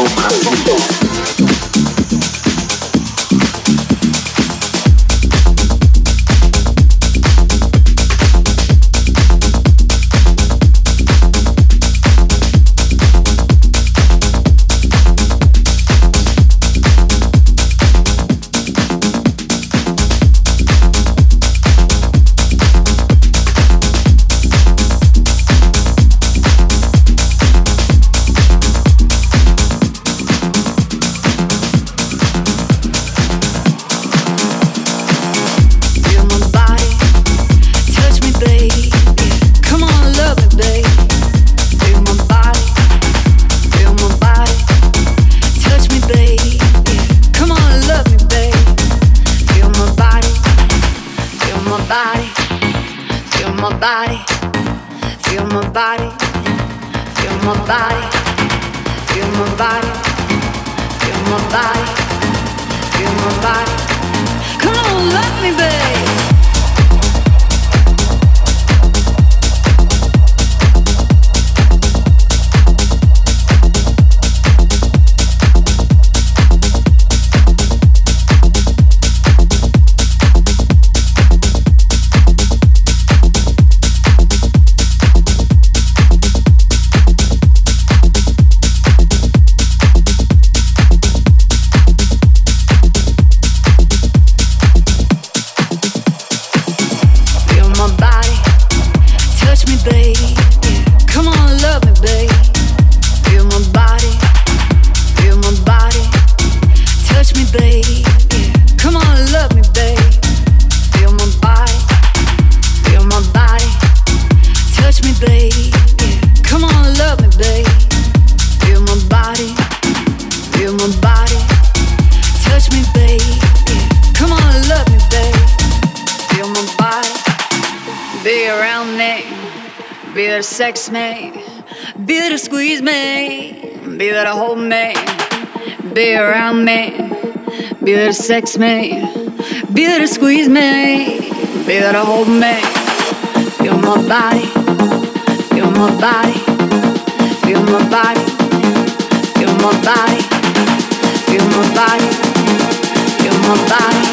sombra me, be there to squeeze me, be there to hold me, be around me, be there to sex me, be there to squeeze me, be there to hold me. Feel my body, feel my body. Feel my body. Feel my body. Feel my body. Feel my you.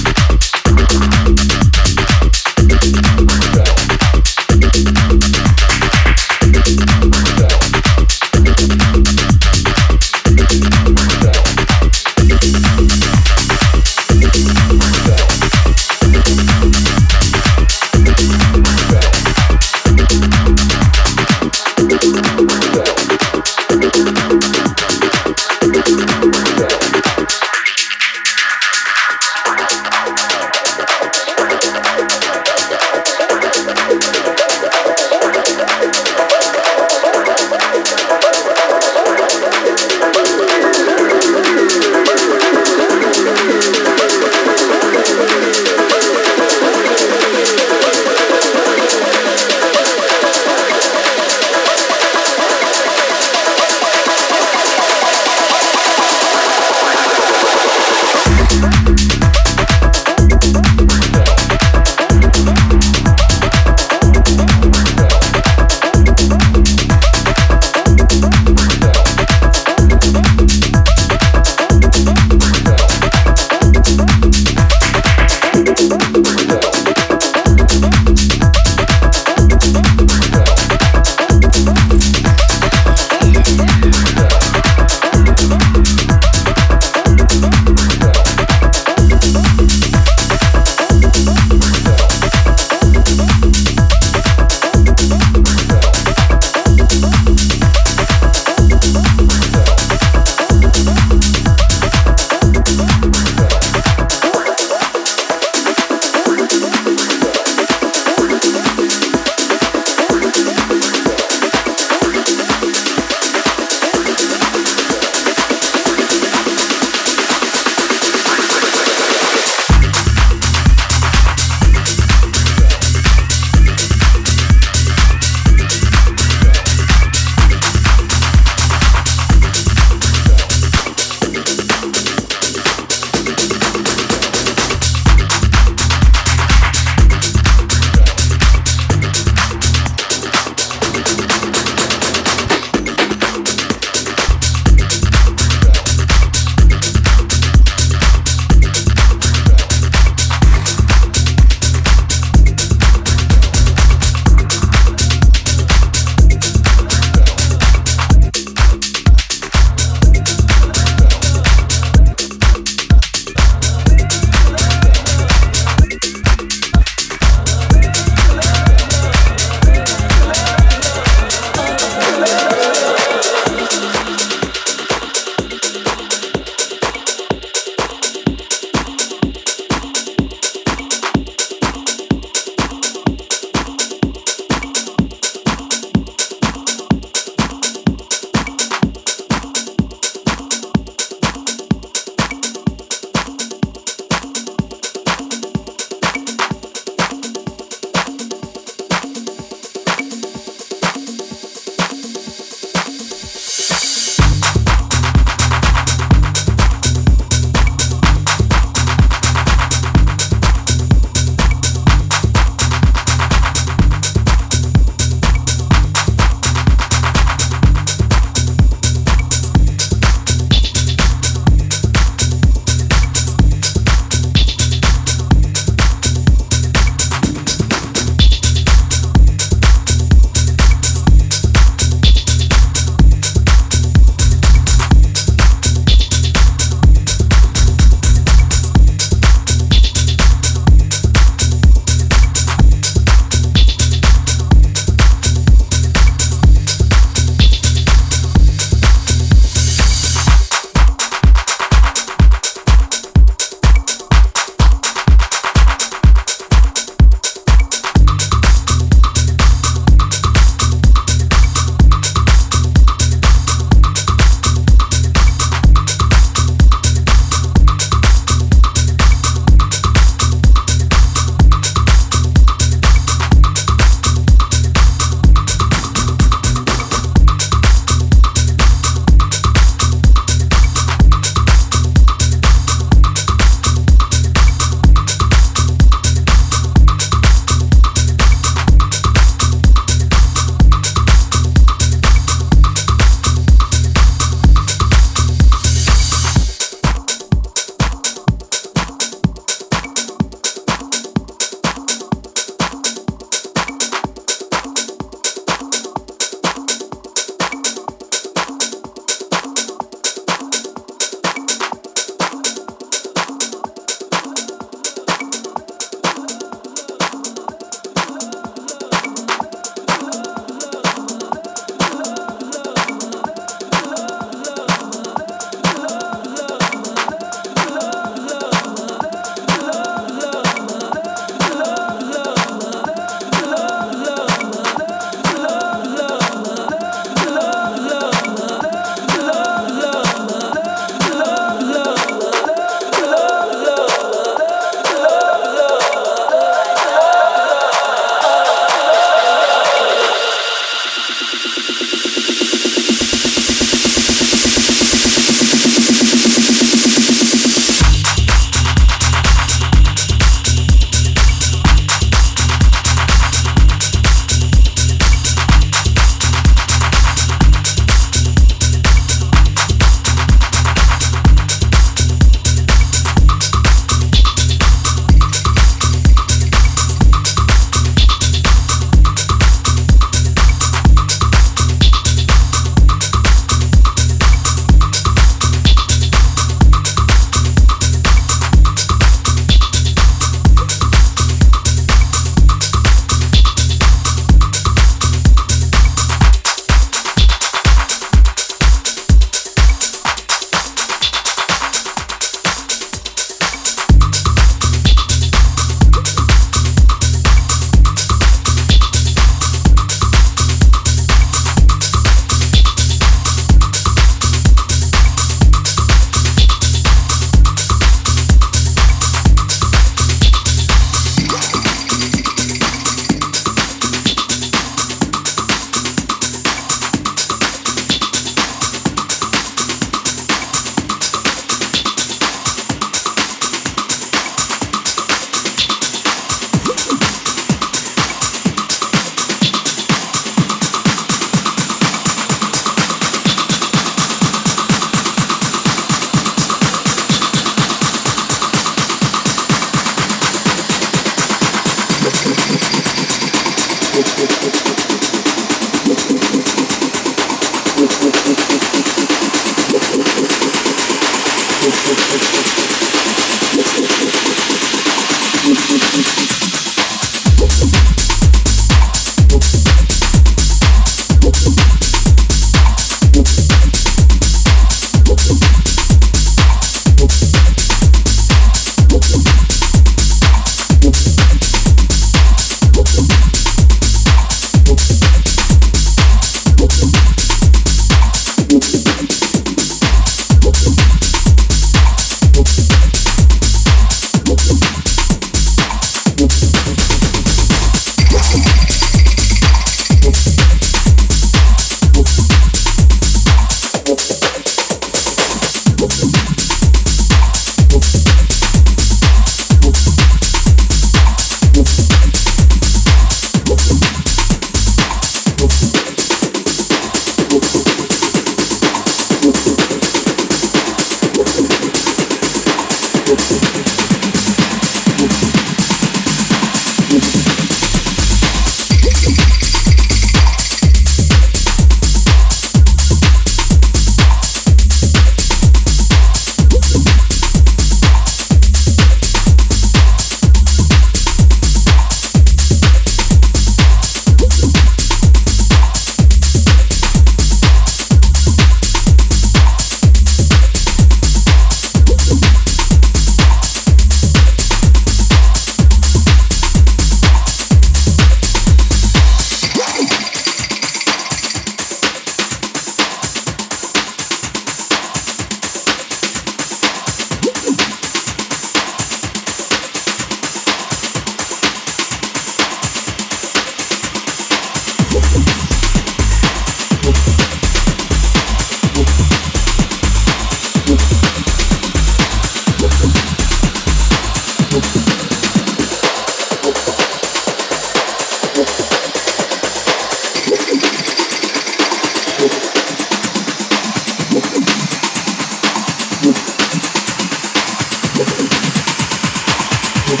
Yes,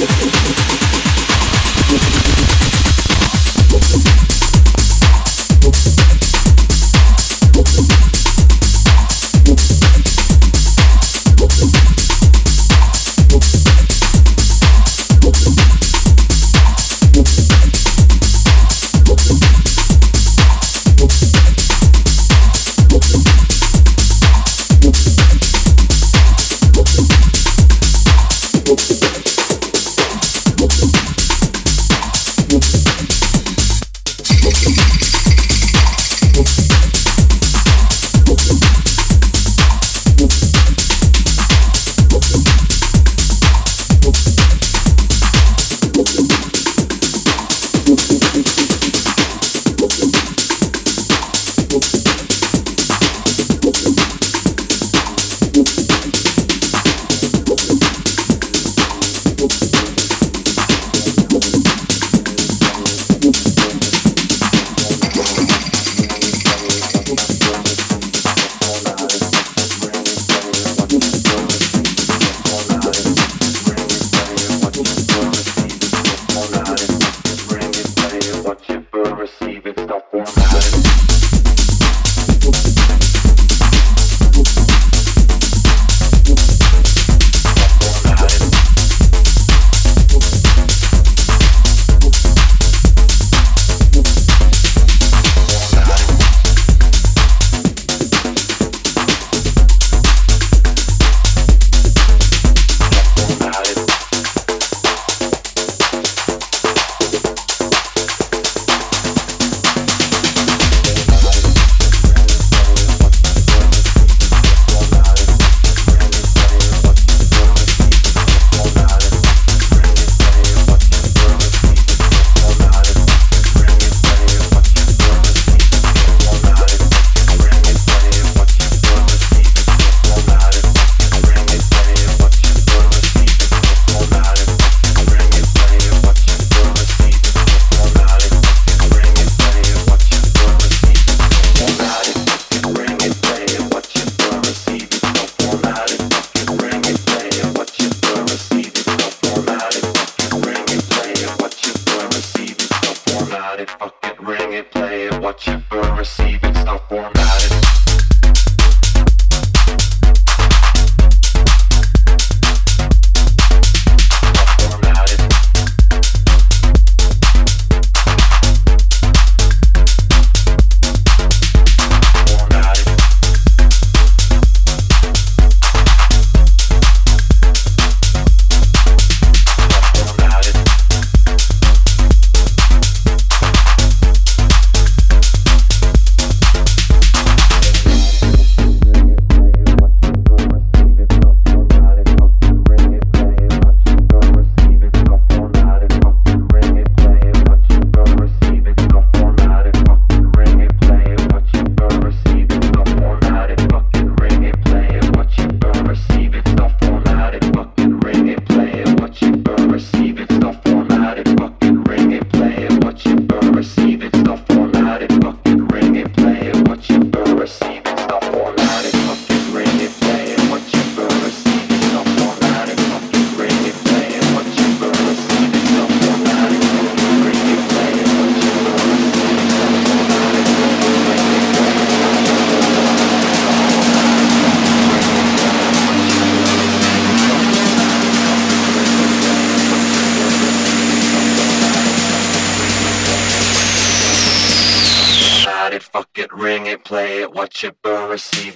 yes, yes, yes. Watch it, burn, receive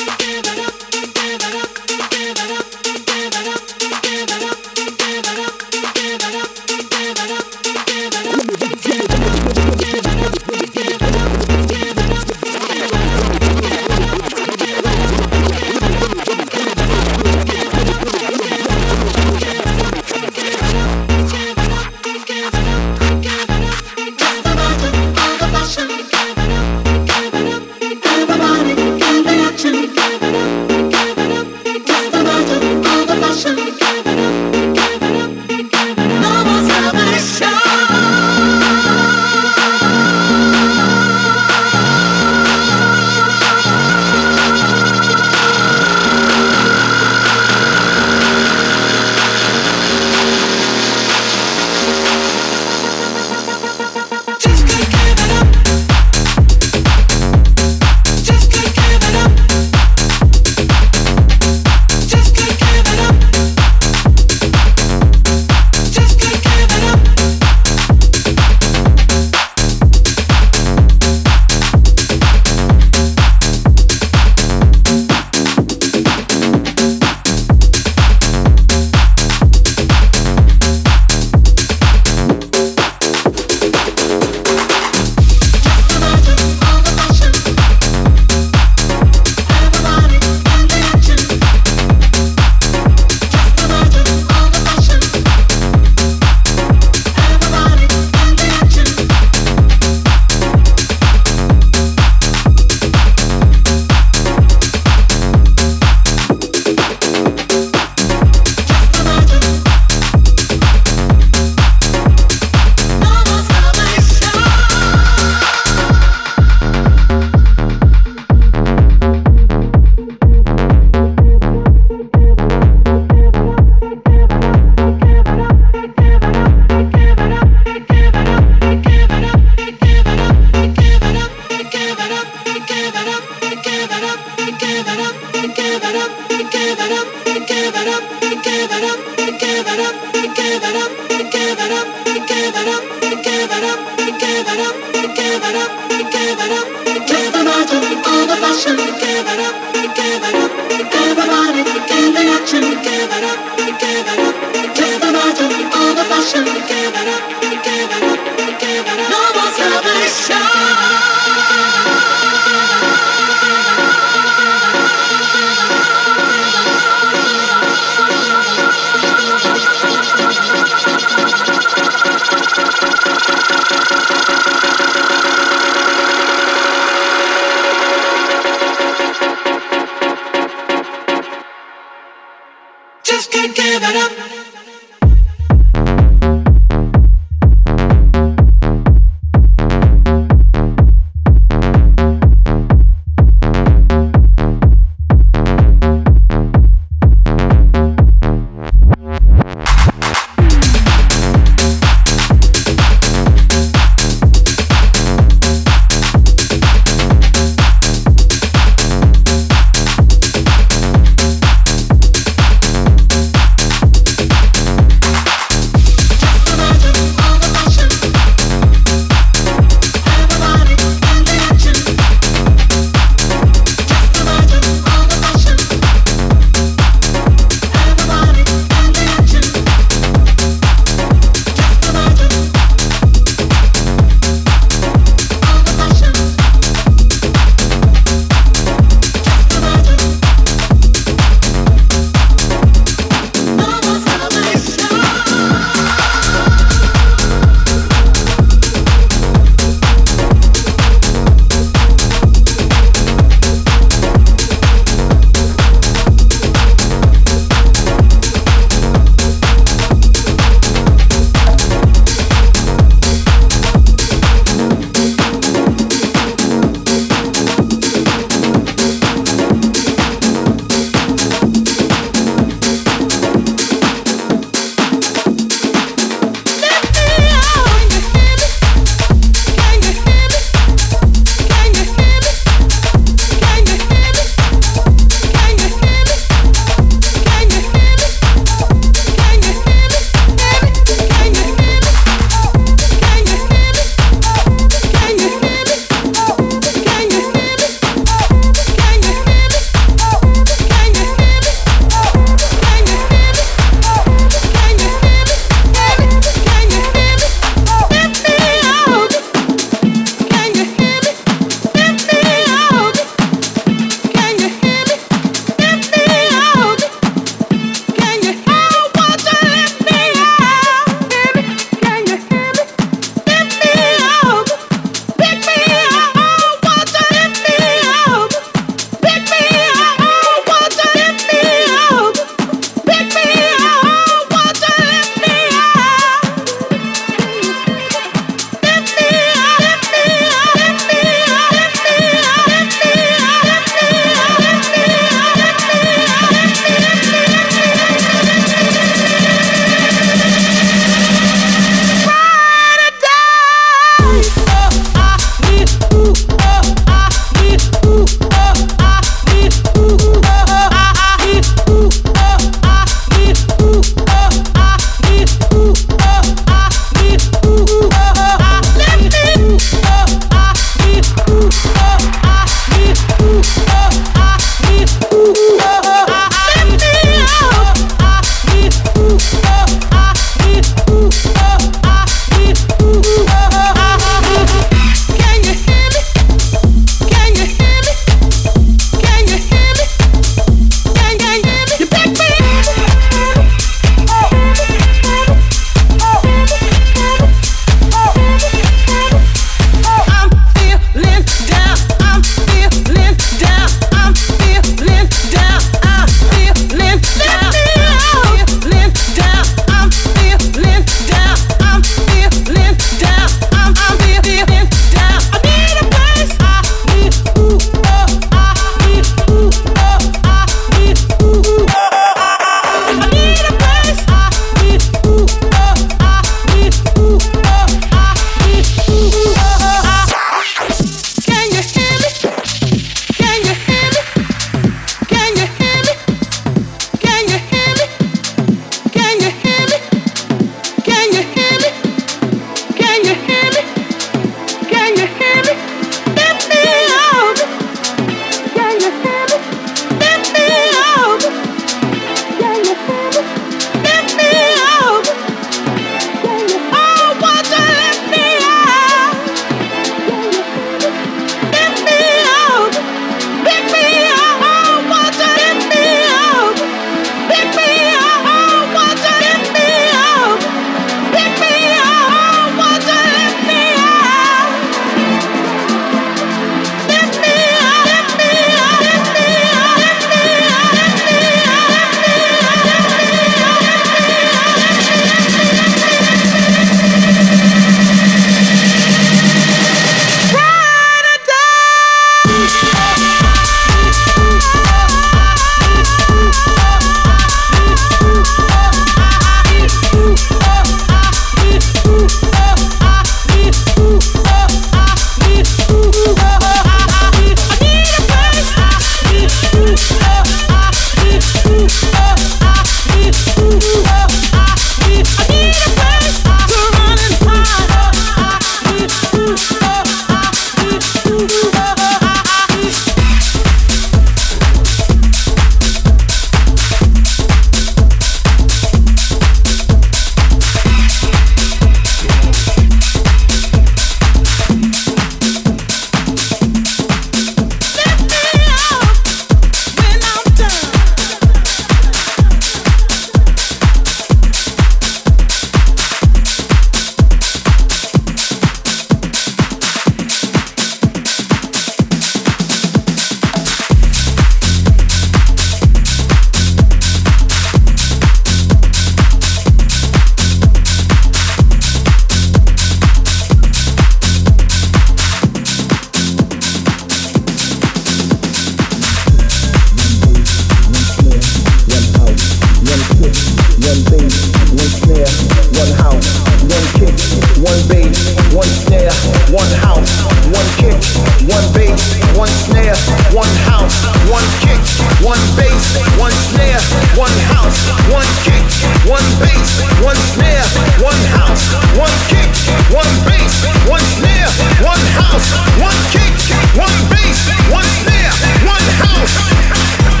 snare, one house, one kick, one bass, one snare, one house, one kick, one bass, one snare, one house, one kick, one bass, one snare, one house, one kick, one bass, one snare, one house, one kick, one bass, one snare, one house.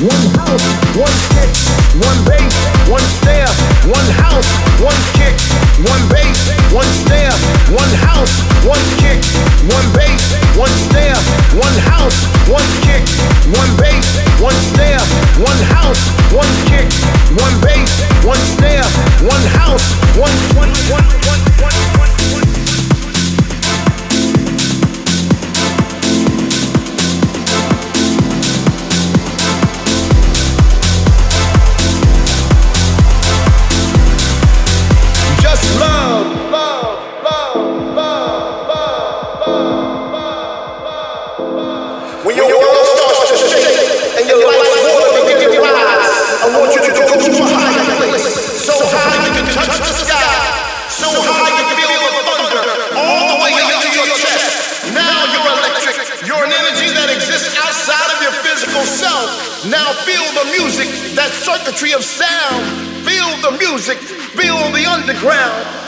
One house, one kick, one bass, one snare, one house, one kick, one bass, one snare, one house, one kick, one bass, one snare, one house, one kick, one bass, one snare, one house, one kick, one bass, one snare, one house, one one one one one one the